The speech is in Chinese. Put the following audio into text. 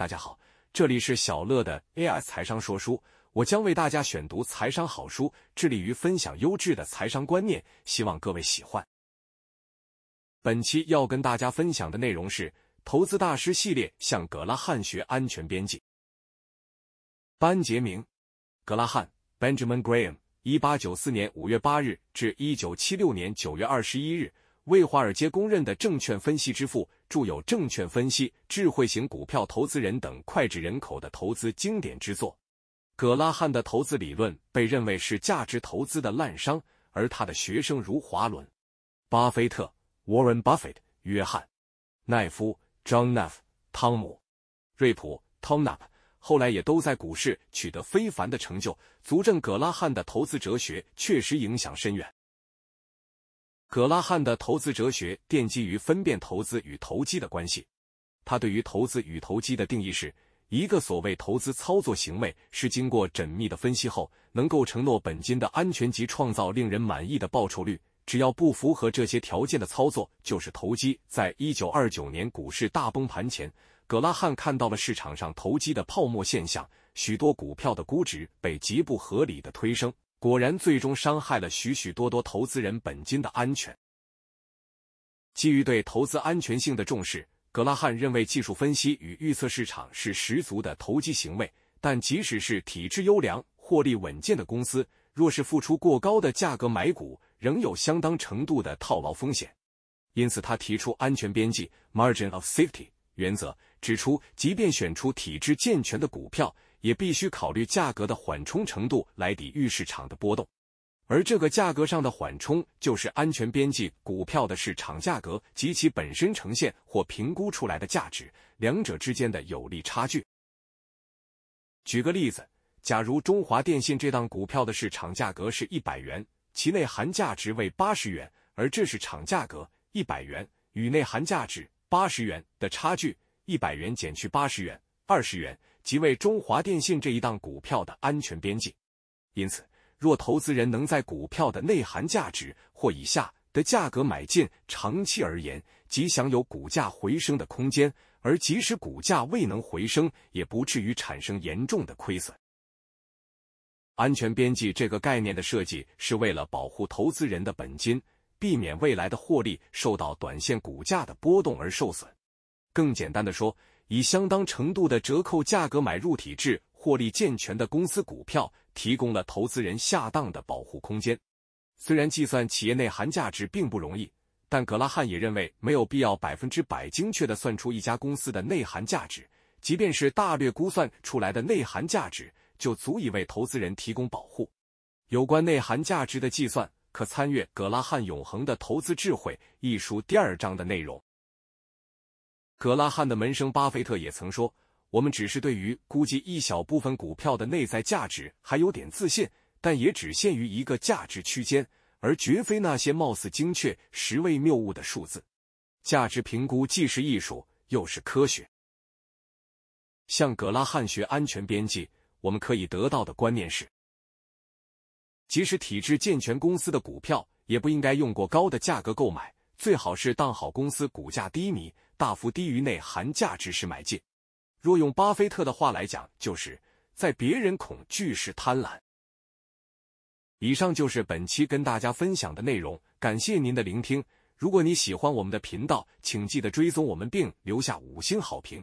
大家好，这里是小乐的 AI 财商说书，我将为大家选读财商好书，致力于分享优质的财商观念，希望各位喜欢。本期要跟大家分享的内容是投资大师系列向葛拉汉学安全边际。班杰明·格拉汉 （Benjamin Graham），一八九四年五月八日至一九七六年九月二十一日。为华尔街公认的证券分析之父，著有《证券分析》《智慧型股票投资人》等脍炙人口的投资经典之作。葛拉汉的投资理论被认为是价值投资的滥觞，而他的学生如华伦、巴菲特 （Warren Buffett）、约翰·奈夫 （John Neff）、汤姆·瑞普 （Tom Knapp） 后来也都在股市取得非凡的成就，足证葛拉汉的投资哲学确实影响深远。葛拉汉的投资哲学奠基于分辨投资与投机的关系。他对于投资与投机的定义是：一个所谓投资操作行为是经过缜密的分析后，能够承诺本金的安全及创造令人满意的报酬率。只要不符合这些条件的操作，就是投机。在一九二九年股市大崩盘前，葛拉汉看到了市场上投机的泡沫现象，许多股票的估值被极不合理的推升。果然，最终伤害了许许多多投资人本金的安全。基于对投资安全性的重视，格拉汉认为技术分析与预测市场是十足的投机行为。但即使是体质优良、获利稳健的公司，若是付出过高的价格买股，仍有相当程度的套牢风险。因此，他提出安全边际 （margin of safety） 原则，指出，即便选出体质健全的股票。也必须考虑价格的缓冲程度来抵御市场的波动，而这个价格上的缓冲就是安全边际股票的市场价格及其本身呈现或评估出来的价值，两者之间的有利差距。举个例子，假如中华电信这档股票的市场价格是一百元，其内含价值为八十元，而这是场价格一百元与内含价值八十元的差距，一百元减去八十元，二十元。即为中华电信这一档股票的安全边际，因此，若投资人能在股票的内涵价值或以下的价格买进，长期而言即享有股价回升的空间；而即使股价未能回升，也不至于产生严重的亏损。安全边际这个概念的设计是为了保护投资人的本金，避免未来的获利受到短线股价的波动而受损。更简单的说，以相当程度的折扣价格买入体制获利健全的公司股票，提供了投资人下当的保护空间。虽然计算企业内涵价值并不容易，但格拉汉也认为没有必要百分之百精确的算出一家公司的内涵价值，即便是大略估算出来的内涵价值，就足以为投资人提供保护。有关内涵价值的计算，可参阅《格拉汉永恒的投资智慧》一书第二章的内容。格拉汉的门生巴菲特也曾说：“我们只是对于估计一小部分股票的内在价值还有点自信，但也只限于一个价值区间，而绝非那些貌似精确、实为谬误的数字。价值评估既是艺术，又是科学。向格拉汉学安全边际，我们可以得到的观念是：即使体制健全公司的股票，也不应该用过高的价格购买。”最好是当好公司股价低迷、大幅低于内含价值时买进。若用巴菲特的话来讲，就是在别人恐惧时贪婪。以上就是本期跟大家分享的内容，感谢您的聆听。如果你喜欢我们的频道，请记得追踪我们并留下五星好评。